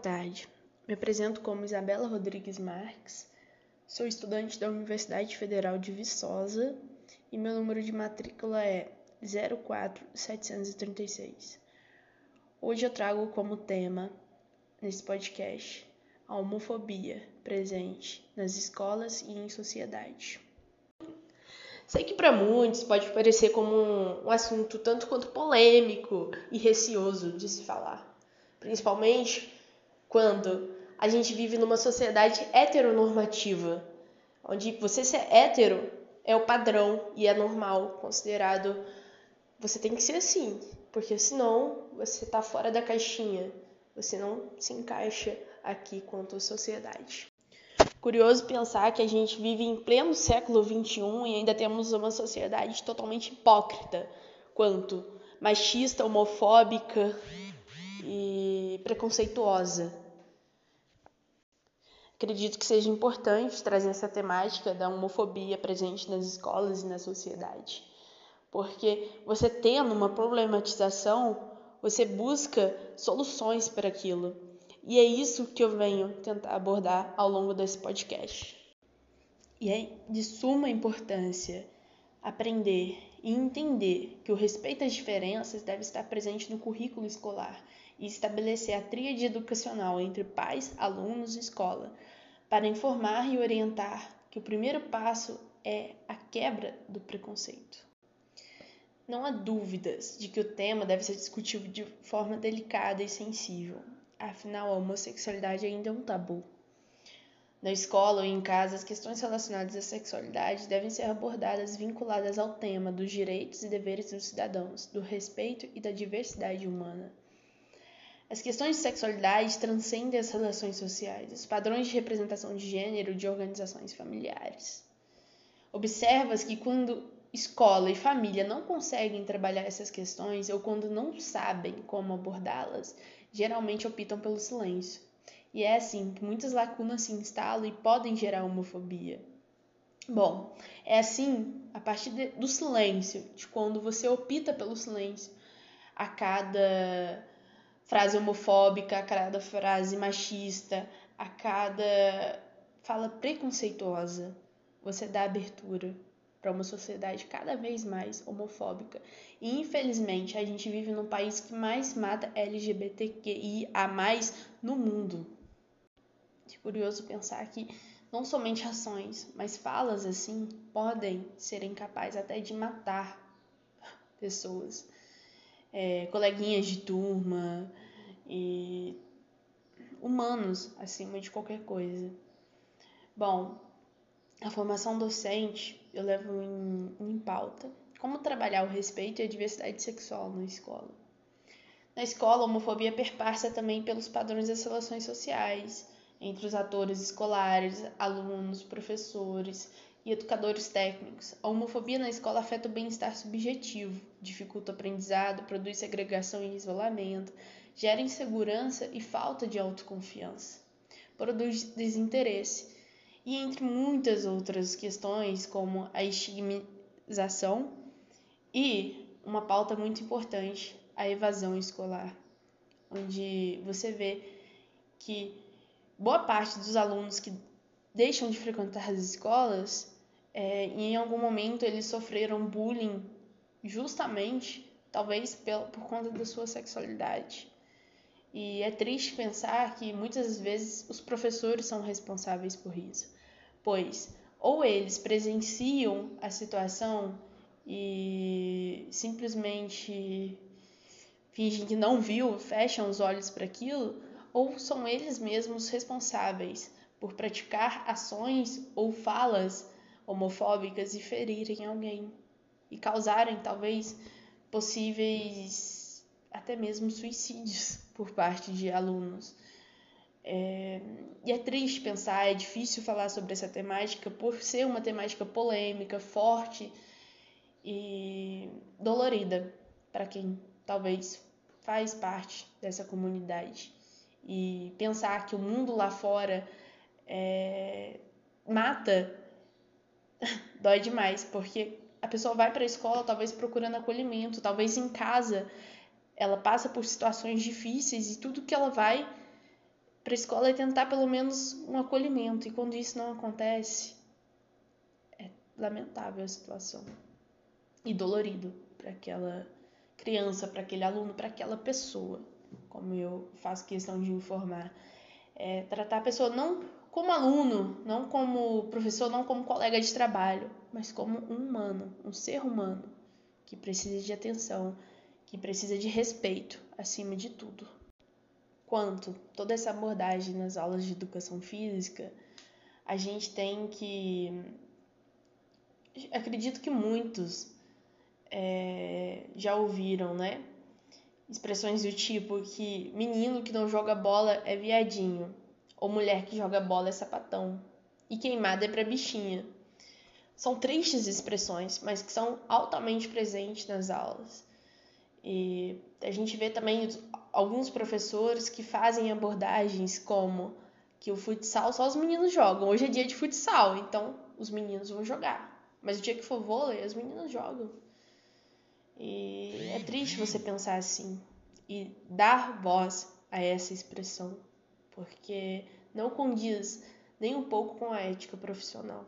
tarde. Me apresento como Isabela Rodrigues Marques, sou estudante da Universidade Federal de Viçosa e meu número de matrícula é 04736. Hoje eu trago como tema nesse podcast a homofobia presente nas escolas e em sociedade. Sei que para muitos pode parecer como um, assunto tanto quanto polêmico e receoso de se falar, principalmente quando a gente vive numa sociedade heteronormativa, onde você ser hétero é o padrão e é normal, considerado você tem que ser assim, porque senão você está fora da caixinha, você não se encaixa aqui quanto à sociedade. Curioso pensar que a gente vive em pleno século XXI e ainda temos uma sociedade totalmente hipócrita quanto machista, homofóbica e preconceituosa. Acredito que seja importante trazer essa temática da homofobia presente nas escolas e na sociedade. Porque você tendo uma problematização, você busca soluções para aquilo. E é isso que eu venho tentar abordar ao longo desse podcast. E é de suma importância aprender e entender que o respeito às diferenças deve estar presente no currículo escolar e estabelecer a tríade educacional entre pais, alunos e escola, para informar e orientar que o primeiro passo é a quebra do preconceito. Não há dúvidas de que o tema deve ser discutido de forma delicada e sensível, afinal, a homossexualidade ainda é um tabu. Na escola ou em casa, as questões relacionadas à sexualidade devem ser abordadas vinculadas ao tema dos direitos e deveres dos cidadãos, do respeito e da diversidade humana. As questões de sexualidade transcendem as relações sociais, os padrões de representação de gênero de organizações familiares. Observa-se que quando escola e família não conseguem trabalhar essas questões ou quando não sabem como abordá-las, geralmente optam pelo silêncio. E é assim que muitas lacunas se instalam e podem gerar homofobia. Bom, é assim a partir de, do silêncio, de quando você opta pelo silêncio a cada frase homofóbica, a cada frase machista, a cada fala preconceituosa, você dá abertura para uma sociedade cada vez mais homofóbica. E infelizmente a gente vive num país que mais mata LGBTQIA no mundo. É curioso pensar que não somente ações, mas falas assim podem ser incapazes até de matar pessoas é, coleguinhas de turma e humanos acima de qualquer coisa. Bom, a formação docente eu levo em, em pauta como trabalhar o respeito e a diversidade sexual na escola. Na escola, a homofobia perpassa também pelos padrões das relações sociais, entre os atores escolares, alunos, professores e educadores técnicos. A homofobia na escola afeta o bem-estar subjetivo, dificulta o aprendizado, produz segregação e isolamento, gera insegurança e falta de autoconfiança, produz desinteresse e entre muitas outras questões, como a estigmatização e uma pauta muito importante, a evasão escolar, onde você vê que boa parte dos alunos que deixam de frequentar as escolas, é, em algum momento eles sofreram bullying justamente, talvez por conta da sua sexualidade. E é triste pensar que muitas vezes os professores são responsáveis por isso, pois ou eles presenciam a situação e simplesmente fingem que não viu, fecham os olhos para aquilo, ou são eles mesmos responsáveis por praticar ações ou falas homofóbicas e ferirem alguém e causarem talvez possíveis até mesmo suicídios por parte de alunos. É, e é triste pensar, é difícil falar sobre essa temática por ser uma temática polêmica, forte e dolorida para quem talvez faz parte dessa comunidade. E pensar que o mundo lá fora é, mata dói demais, porque a pessoa vai para a escola talvez procurando acolhimento, talvez em casa ela passa por situações difíceis e tudo que ela vai para a escola é tentar pelo menos um acolhimento, e quando isso não acontece, é lamentável a situação. E dolorido para aquela criança, para aquele aluno, para aquela pessoa, como eu faço questão de informar. É, tratar a pessoa não como aluno, não como professor, não como colega de trabalho, mas como um humano, um ser humano que precisa de atenção, que precisa de respeito acima de tudo. Quanto toda essa abordagem nas aulas de educação física, a gente tem que. Acredito que muitos é, já ouviram, né? Expressões do tipo que menino que não joga bola é viadinho, ou mulher que joga bola é sapatão, e queimada é pra bichinha. São tristes expressões, mas que são altamente presentes nas aulas. E a gente vê também alguns professores que fazem abordagens como que o futsal só os meninos jogam. Hoje é dia de futsal, então os meninos vão jogar. Mas o dia que for vôlei, as meninas jogam. E é triste você pensar assim e dar voz a essa expressão, porque não condiz nem um pouco com a ética profissional.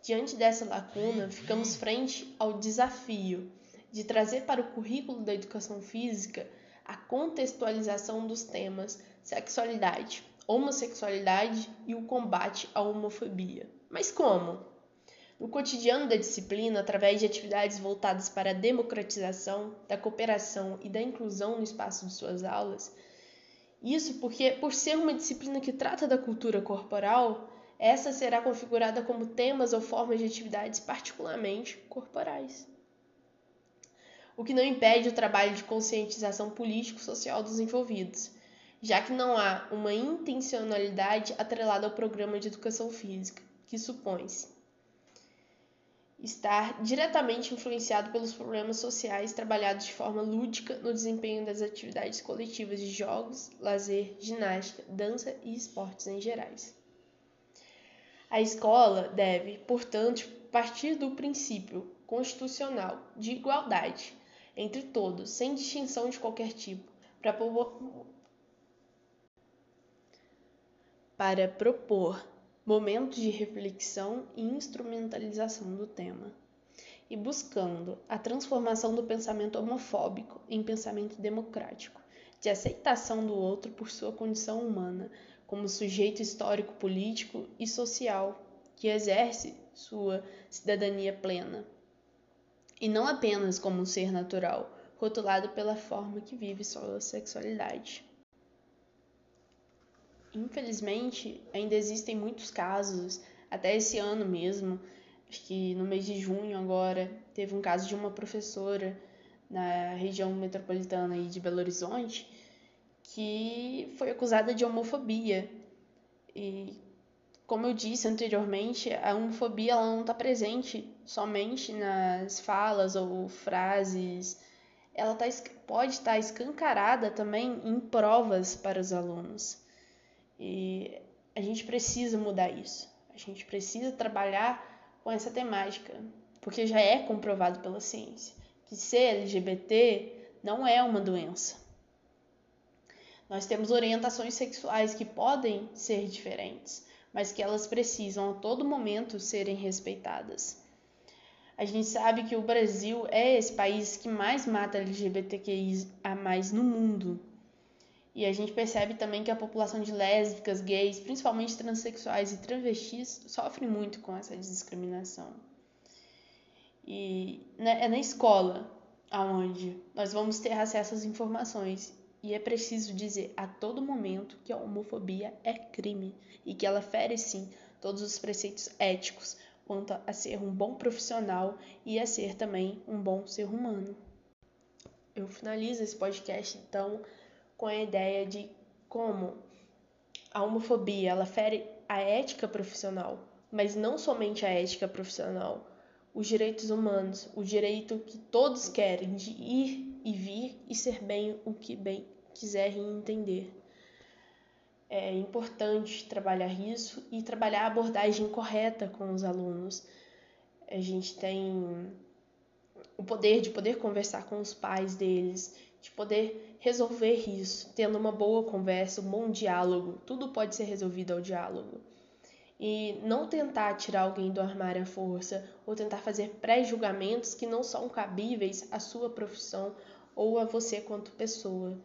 Diante dessa lacuna, ficamos frente ao desafio de trazer para o currículo da educação física a contextualização dos temas sexualidade, homossexualidade e o combate à homofobia. Mas como? No cotidiano da disciplina, através de atividades voltadas para a democratização, da cooperação e da inclusão no espaço de suas aulas. Isso porque, por ser uma disciplina que trata da cultura corporal, essa será configurada como temas ou formas de atividades particularmente corporais. O que não impede o trabalho de conscientização político-social dos envolvidos, já que não há uma intencionalidade atrelada ao programa de educação física, que supõe-se estar diretamente influenciado pelos problemas sociais trabalhados de forma lúdica no desempenho das atividades coletivas de jogos, lazer, ginástica, dança e esportes em gerais. A escola deve, portanto, partir do princípio constitucional de igualdade entre todos, sem distinção de qualquer tipo, para, para propor momentos de reflexão e instrumentalização do tema, e buscando a transformação do pensamento homofóbico em pensamento democrático, de aceitação do outro por sua condição humana, como sujeito histórico, político e social que exerce sua cidadania plena, e não apenas como um ser natural, rotulado pela forma que vive sua sexualidade. Infelizmente, ainda existem muitos casos, até esse ano mesmo, acho que no mês de junho agora, teve um caso de uma professora na região metropolitana de Belo Horizonte que foi acusada de homofobia. E como eu disse anteriormente, a homofobia ela não está presente somente nas falas ou frases, ela tá, pode estar tá escancarada também em provas para os alunos. E a gente precisa mudar isso. A gente precisa trabalhar com essa temática, porque já é comprovado pela ciência que ser LGBT não é uma doença. Nós temos orientações sexuais que podem ser diferentes, mas que elas precisam a todo momento serem respeitadas. A gente sabe que o Brasil é esse país que mais mata LGBTQI a mais no mundo. E a gente percebe também que a população de lésbicas, gays, principalmente transexuais e travestis, sofre muito com essa discriminação. E é na escola aonde nós vamos ter acesso às informações e é preciso dizer a todo momento que a homofobia é crime e que ela fere sim todos os preceitos éticos quanto a ser um bom profissional e a ser também um bom ser humano. Eu finalizo esse podcast então com a ideia de como a homofobia ela fere a ética profissional, mas não somente a ética profissional, os direitos humanos, o direito que todos querem de ir e vir e ser bem o que bem quiserem entender. É importante trabalhar isso e trabalhar a abordagem correta com os alunos. A gente tem o poder de poder conversar com os pais deles, de poder resolver isso, tendo uma boa conversa, um bom diálogo. Tudo pode ser resolvido ao diálogo. E não tentar tirar alguém do armário à força ou tentar fazer pré-julgamentos que não são cabíveis à sua profissão ou a você quanto pessoa.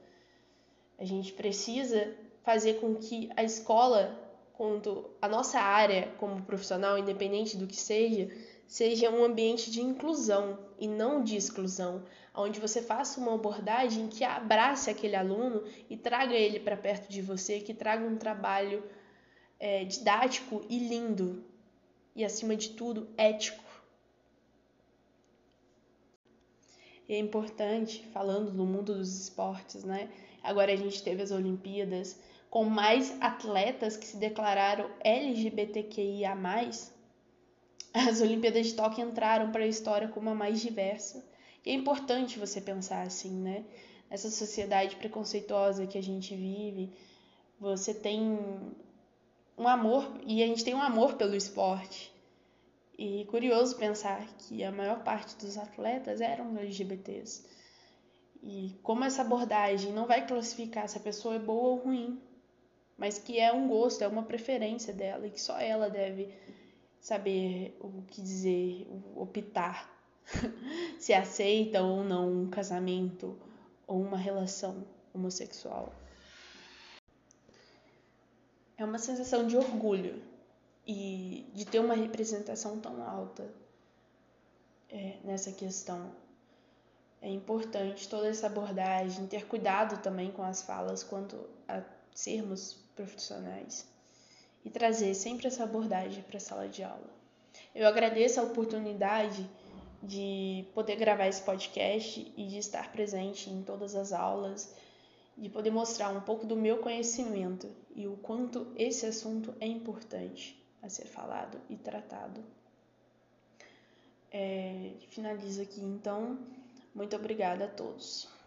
A gente precisa fazer com que a escola, quanto a nossa área como profissional, independente do que seja, seja um ambiente de inclusão e não de exclusão, onde você faça uma abordagem que abrace aquele aluno e traga ele para perto de você, que traga um trabalho é, didático e lindo, e acima de tudo, ético. E é importante, falando do mundo dos esportes, né? Agora a gente teve as Olimpíadas com mais atletas que se declararam LGBTQIA as Olimpíadas de Tóquio entraram para a história como a mais diversa. E é importante você pensar assim, né? Nessa sociedade preconceituosa que a gente vive, você tem um amor, e a gente tem um amor pelo esporte. E curioso pensar que a maior parte dos atletas eram LGBTs. E como essa abordagem não vai classificar se a pessoa é boa ou ruim, mas que é um gosto, é uma preferência dela e que só ela deve saber o que dizer, optar se aceita ou não um casamento ou uma relação homossexual. É uma sensação de orgulho e de ter uma representação tão alta é, nessa questão. É importante toda essa abordagem, ter cuidado também com as falas quanto a sermos profissionais e trazer sempre essa abordagem para a sala de aula. Eu agradeço a oportunidade de poder gravar esse podcast e de estar presente em todas as aulas, de poder mostrar um pouco do meu conhecimento e o quanto esse assunto é importante a ser falado e tratado. É, finalizo aqui então. Muito obrigada a todos.